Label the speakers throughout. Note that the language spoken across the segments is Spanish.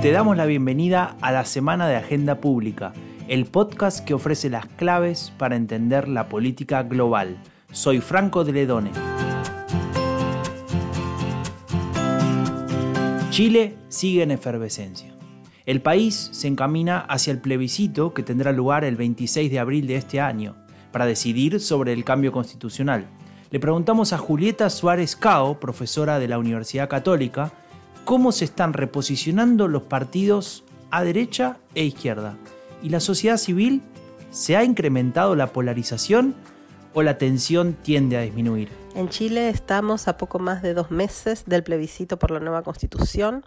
Speaker 1: Te damos la bienvenida a la Semana de Agenda Pública, el podcast que ofrece las claves para entender la política global. Soy Franco de Ledone. Chile sigue en efervescencia. El país se encamina hacia el plebiscito que tendrá lugar el 26 de abril de este año para decidir sobre el cambio constitucional. Le preguntamos a Julieta Suárez Cao, profesora de la Universidad Católica, cómo se están reposicionando los partidos a derecha e izquierda. ¿Y la sociedad civil? ¿Se ha incrementado la polarización o la tensión tiende a disminuir?
Speaker 2: En Chile estamos a poco más de dos meses del plebiscito por la nueva constitución,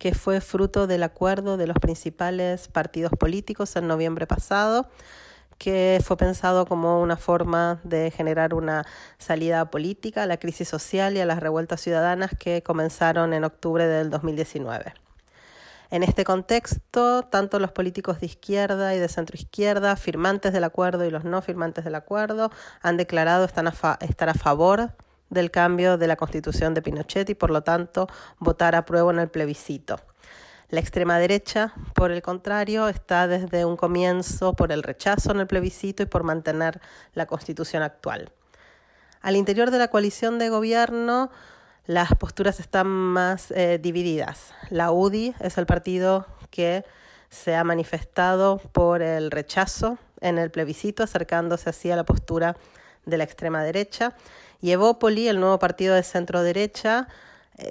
Speaker 2: que fue fruto del acuerdo de los principales partidos políticos en noviembre pasado que fue pensado como una forma de generar una salida política a la crisis social y a las revueltas ciudadanas que comenzaron en octubre del 2019. En este contexto, tanto los políticos de izquierda y de centroizquierda, firmantes del acuerdo y los no firmantes del acuerdo, han declarado estar a, estar a favor del cambio de la constitución de Pinochet y por lo tanto votar a prueba en el plebiscito. La extrema derecha, por el contrario, está desde un comienzo por el rechazo en el plebiscito y por mantener la constitución actual. Al interior de la coalición de gobierno, las posturas están más eh, divididas. La UDI es el partido que se ha manifestado por el rechazo en el plebiscito, acercándose así a la postura de la extrema derecha. Y Evópoli, el nuevo partido de centro derecha,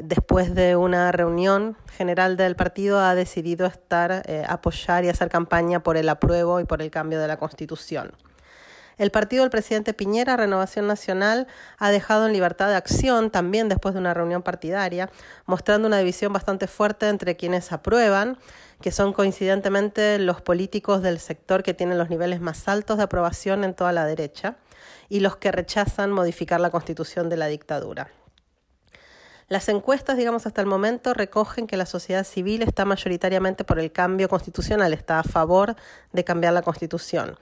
Speaker 2: después de una reunión general del partido, ha decidido estar, eh, apoyar y hacer campaña por el apruebo y por el cambio de la Constitución. El partido del presidente Piñera, Renovación Nacional, ha dejado en libertad de acción también después de una reunión partidaria, mostrando una división bastante fuerte entre quienes aprueban, que son coincidentemente los políticos del sector que tienen los niveles más altos de aprobación en toda la derecha, y los que rechazan modificar la constitución de la dictadura. Las encuestas, digamos, hasta el momento recogen que la sociedad civil está mayoritariamente por el cambio constitucional, está a favor de cambiar la constitución.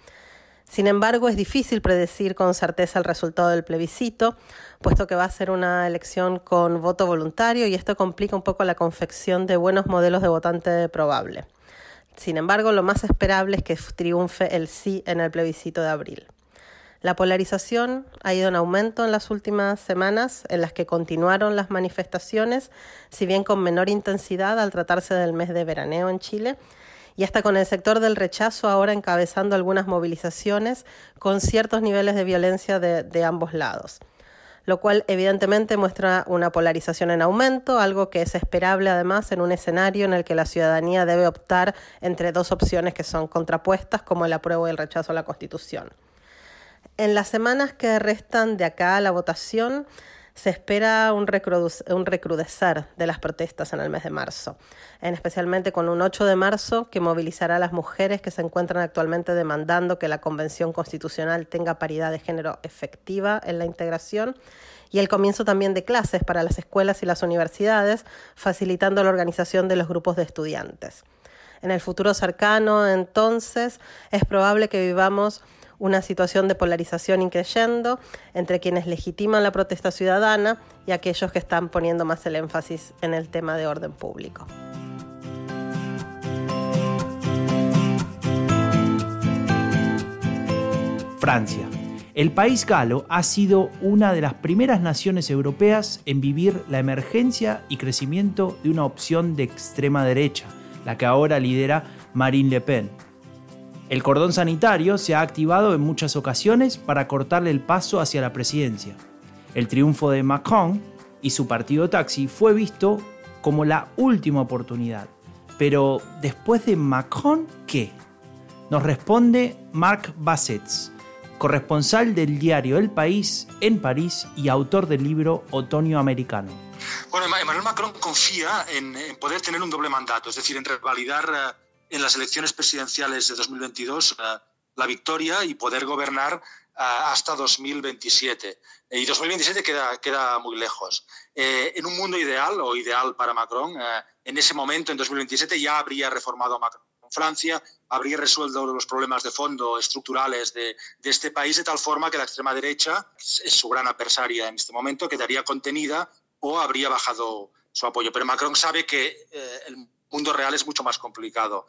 Speaker 2: Sin embargo, es difícil predecir con certeza el resultado del plebiscito, puesto que va a ser una elección con voto voluntario y esto complica un poco la confección de buenos modelos de votante probable. Sin embargo, lo más esperable es que triunfe el sí en el plebiscito de abril. La polarización ha ido en aumento en las últimas semanas, en las que continuaron las manifestaciones, si bien con menor intensidad al tratarse del mes de veraneo en Chile, y hasta con el sector del rechazo ahora encabezando algunas movilizaciones con ciertos niveles de violencia de, ambos lados lo cual evidentemente muestra una polarización en aumento, algo que es esperable además en un escenario en el que la ciudadanía debe optar entre dos opciones que son contrapuestas, como el apruebo y el rechazo a la Constitución. En las semanas que restan de acá a la votación, se espera un, recrudecer de las protestas en el mes de marzo, en especialmente con un 8 de marzo que movilizará a las mujeres que se encuentran actualmente demandando que la Convención Constitucional tenga paridad de género efectiva en la integración y el comienzo también de clases para las escuelas y las universidades, facilitando la organización de los grupos de estudiantes. En el futuro cercano, entonces, es probable que vivamos una situación de polarización increyendo entre quienes legitiman la protesta ciudadana y aquellos que están poniendo más el énfasis en el tema de orden público.
Speaker 1: Francia. El país galo ha sido una de las primeras naciones europeas en vivir la emergencia y crecimiento de una opción de extrema derecha, la que ahora lidera Marine Le Pen, el cordón sanitario se ha activado en muchas ocasiones para cortarle el paso hacia la presidencia. El triunfo de Macron y su partido Taxi fue visto como la última oportunidad. Pero después de Macron, ¿qué? Nos responde Marc Bassets, corresponsal del diario El País en París y autor del libro Otoño Americano.
Speaker 3: Bueno, Emmanuel Macron confía en, poder tener un doble mandato, es decir, en revalidar eh, en las elecciones presidenciales de 2022 eh, la victoria y poder gobernar eh, hasta 2027. Y 2027 queda, queda muy lejos. Eh, en un mundo ideal, o ideal para Macron, en ese momento, en 2027, ya habría reformado Macron Francia, habría resuelto los problemas de fondo estructurales de, de, este país de tal forma que la extrema derecha es su gran adversaria en este momento, quedaría contenida o habría bajado su apoyo. Pero Macron sabe que el mundo real es mucho más complicado.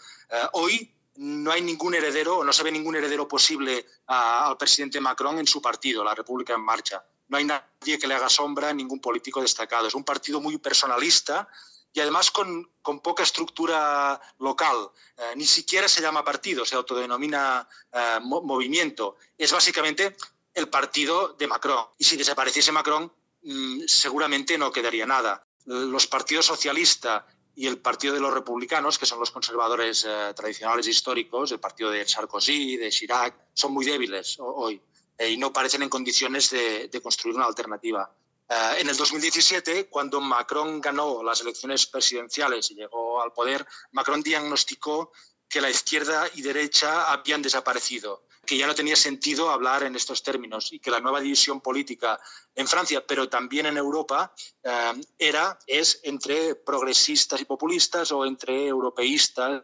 Speaker 3: hoy no hay ningún heredero, no se ve ningún heredero posible al presidente Macron en su partido, la República en Marcha. No hay nadie que le haga sombra, ningún político destacado. Es un partido muy personalista y además con, poca estructura local. Eh, ni siquiera se llama partido, se autodenomina eh, movimiento. Es básicamente el partido de Macron. Y si desapareciese Macron, mm, seguramente no quedaría nada. Los partidos socialistas y el Partido de los Republicanos, que son los conservadores eh, tradicionales históricos, el partido de Sarkozy, de Chirac, son muy débiles hoy eh, y no parecen en condiciones de, construir una alternativa. Eh, en el 2017, cuando Macron ganó las elecciones presidenciales y llegó al poder, Macron diagnosticó que la izquierda y derecha habían desaparecido que ya no tenía sentido hablar en estos términos y que la nueva división política en Francia, pero también en Europa, eh, era, es entre progresistas y populistas o entre europeístas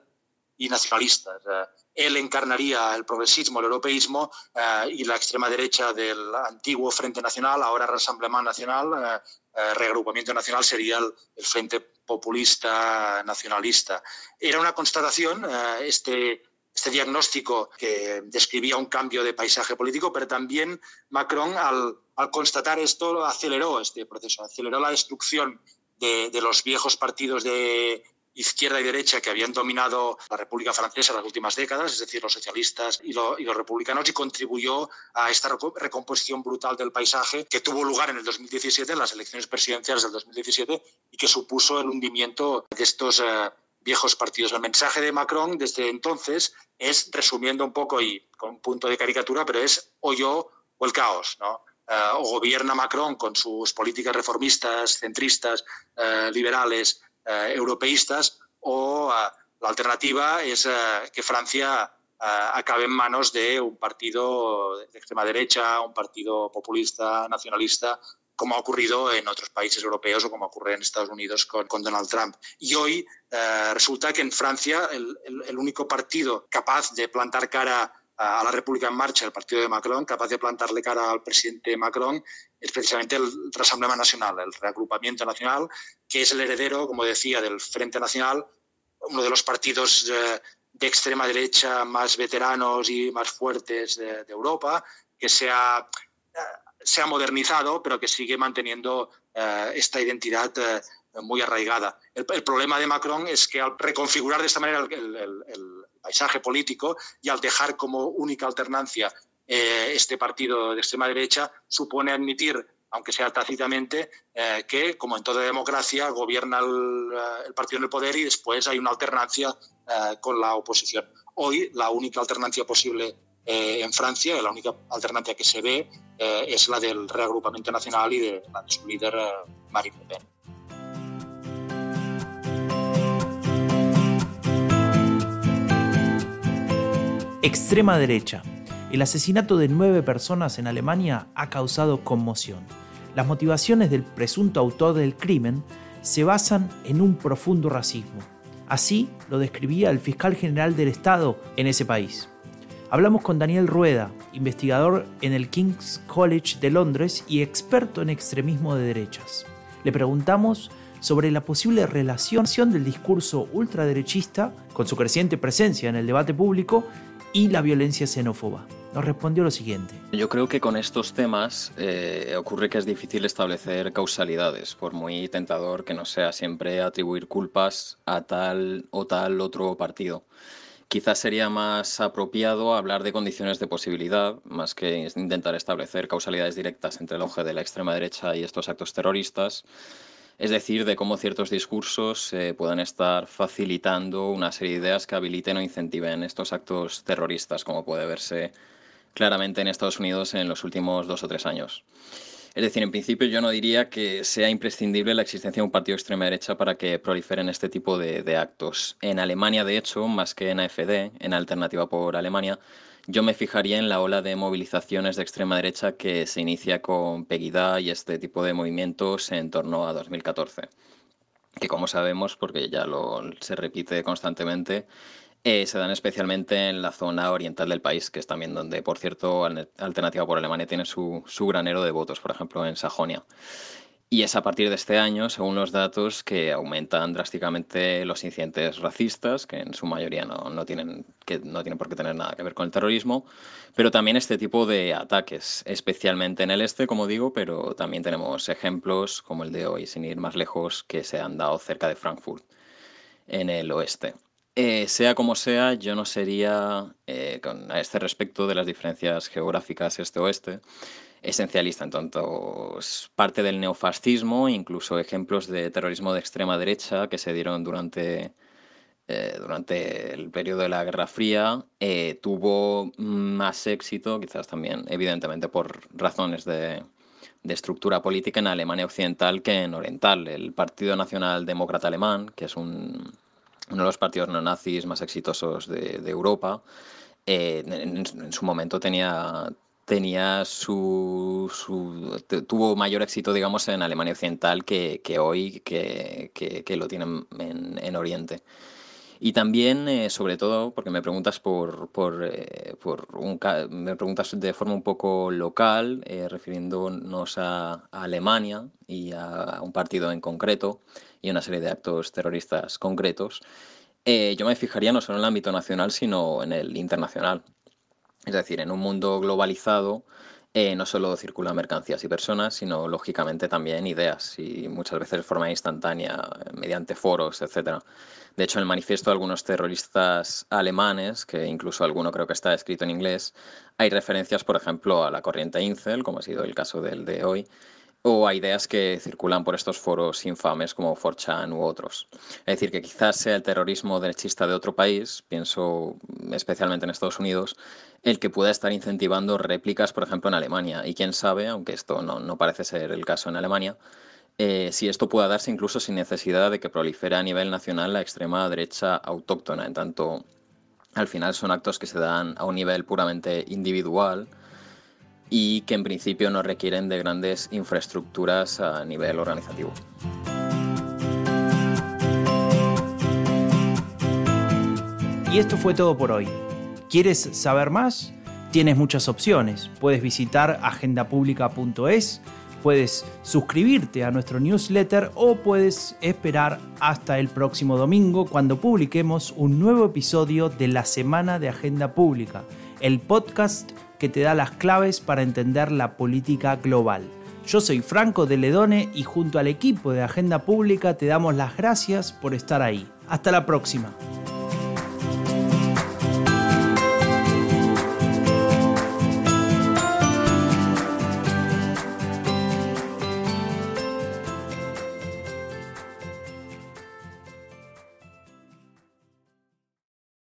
Speaker 3: y nacionalistas. Eh, él encarnaría el progresismo, el europeísmo eh, y la extrema derecha del antiguo Frente Nacional, ahora Rassemblement Nacional, Reagrupamiento Nacional, sería el, el, Frente Populista Nacionalista. Era una constatación, este este diagnóstico que describía un cambio de paisaje político, pero también Macron, al, constatar esto, aceleró este proceso, aceleró la destrucción de, los viejos partidos de izquierda y derecha que habían dominado la República Francesa en las últimas décadas, es decir, los socialistas y, y, los republicanos, y contribuyó a esta recomposición brutal del paisaje que tuvo lugar en el 2017, en las elecciones presidenciales del 2017, y que supuso el hundimiento de estos eh, viejos partidos. El mensaje de Macron desde entonces es, resumiendo un poco y con un punto de caricatura, pero es o yo o el caos. ¿no? Eh, o gobierna Macron con sus políticas reformistas, centristas, eh, liberales, europeístas, o la alternativa es que Francia acabe en manos de un partido de extrema derecha, un partido populista, nacionalista, como ha ocurrido en otros países europeos o como ocurre en Estados Unidos con, Donald Trump. Y hoy eh, resulta que en Francia el, único partido capaz de plantar cara a la República en Marcha, el partido de Macron, capaz de plantarle cara al presidente Macron, es precisamente el Rassemblement Nacional, el Reagrupamiento Nacional, que es el heredero, como decía, del Frente Nacional, uno de los partidos eh, de extrema derecha más veteranos y más fuertes de, Europa, que se ha se ha modernizado, pero que sigue manteniendo eh, esta identidad eh, muy arraigada. El, problema de Macron es que al reconfigurar de esta manera el, paisaje político y al dejar como única alternancia eh, este partido de extrema derecha, supone admitir, aunque sea tácitamente, que, como en toda democracia, gobierna el, partido en el poder y después hay una alternancia con la oposición. Hoy la única alternancia posible eh, en Francia, la única alternancia que se ve eh, es la del reagrupamiento nacional y de, la de su líder eh, Marine Le Pen.
Speaker 1: Extrema derecha. El asesinato de nueve personas en Alemania ha causado conmoción. Las motivaciones del presunto autor del crimen se basan en un profundo racismo. Así lo describía el fiscal general del Estado en ese país. Hablamos con Daniel Rueda, investigador en el King's College de Londres y experto en extremismo de derechas. Le preguntamos sobre la posible relación del discurso ultraderechista con su creciente presencia en el debate público y la violencia xenófoba. Nos respondió lo siguiente.
Speaker 4: Yo creo que con estos temas eh, ocurre que es difícil establecer causalidades, por muy tentador que no sea siempre atribuir culpas a tal o tal otro partido. Quizás sería más apropiado hablar de condiciones de posibilidad, más que intentar establecer causalidades directas entre el auge de la extrema derecha y estos actos terroristas, es decir, de cómo ciertos discursos eh, pueden estar facilitando una serie de ideas que habiliten o incentiven estos actos terroristas, como puede verse claramente en Estados Unidos en los últimos dos o tres años. Es decir, en principio yo no diría que sea imprescindible la existencia de un partido de extrema derecha para que proliferen este tipo de, actos. En Alemania, de hecho, más que en AFD, en Alternativa por Alemania, yo me fijaría en la ola de movilizaciones de extrema derecha que se inicia con Pegida y este tipo de movimientos en torno a 2014 que como sabemos, porque ya lo, se repite constantemente, eh, se dan especialmente en la zona oriental del país, que es también donde, por cierto, Alternativa por Alemania tiene su, granero de votos, por ejemplo, en Sajonia. Y es a partir de este año, según los datos, que aumentan drásticamente los incidentes racistas, que en su mayoría no, no, tienen, que no tienen por qué tener nada que ver con el terrorismo, pero también este tipo de ataques, especialmente en el este, como digo, pero también tenemos ejemplos como el de hoy, sin ir más lejos, que se han dado cerca de Frankfurt, en el oeste. Eh, sea como sea, yo no sería, eh, con, a este respecto de las diferencias geográficas este-oeste, esencialista en tanto parte del neofascismo, incluso ejemplos de terrorismo de extrema derecha que se dieron durante, eh, durante el periodo de la Guerra Fría, eh, tuvo más éxito, quizás también evidentemente por razones de, de estructura política en Alemania Occidental que en Oriental. El Partido Nacional Demócrata Alemán, que es un, uno de los partidos neonazis más exitosos de, Europa, eh, en, su momento tenía, tenía su, tuvo mayor éxito, digamos, en Alemania Occidental que, hoy, que, lo tienen en, en, Oriente. Y también, eh, sobre todo, porque me preguntas por, por, eh, un, me preguntas de forma un poco local, eh, refiriéndonos a, Alemania y a un partido en concreto y una serie de actos terroristas concretos, yo me fijaría no solo en el ámbito nacional, sino en el internacional. Es decir, en un mundo globalizado eh, no solo circulan mercancías y personas, sino lógicamente también ideas y muchas veces de forma instantánea, mediante foros, etc. De hecho, en el manifiesto de algunos terroristas alemanes, que incluso alguno creo que está escrito en inglés, hay referencias, por ejemplo, a la corriente Incel, como ha sido el caso del de hoy, o a ideas que circulan por estos foros infames como 4chan u otros. Es decir, que quizás sea el terrorismo derechista de otro país, pienso especialmente en Estados Unidos, el que pueda estar incentivando réplicas, por ejemplo, en Alemania. Y quién sabe, aunque esto no, no parece ser el caso en Alemania, eh, si esto pueda darse incluso sin necesidad de que prolifere a nivel nacional la extrema derecha autóctona, en tanto al final son actos que se dan a un nivel puramente individual y que en principio no requieren de grandes infraestructuras a nivel organizativo.
Speaker 1: Y esto fue todo por hoy. ¿Quieres saber más? Tienes muchas opciones. Puedes visitar agendapublica.es, puedes suscribirte a nuestro newsletter o puedes esperar hasta el próximo domingo cuando publiquemos un nuevo episodio de la Semana de Agenda Pública, el podcast que te da las claves para entender la política global. Yo soy Franco de Ledone y junto al equipo de Agenda Pública te damos las gracias por estar ahí. Hasta la próxima.